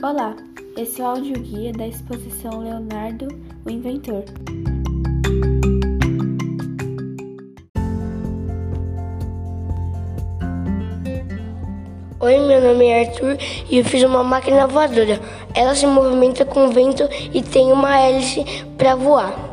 Olá, esse é o áudio guia da exposição Leonardo, o Inventor. Oi, meu nome é Arthur e eu fiz uma máquina voadora. Ela se movimenta com vento e tem uma hélice para voar.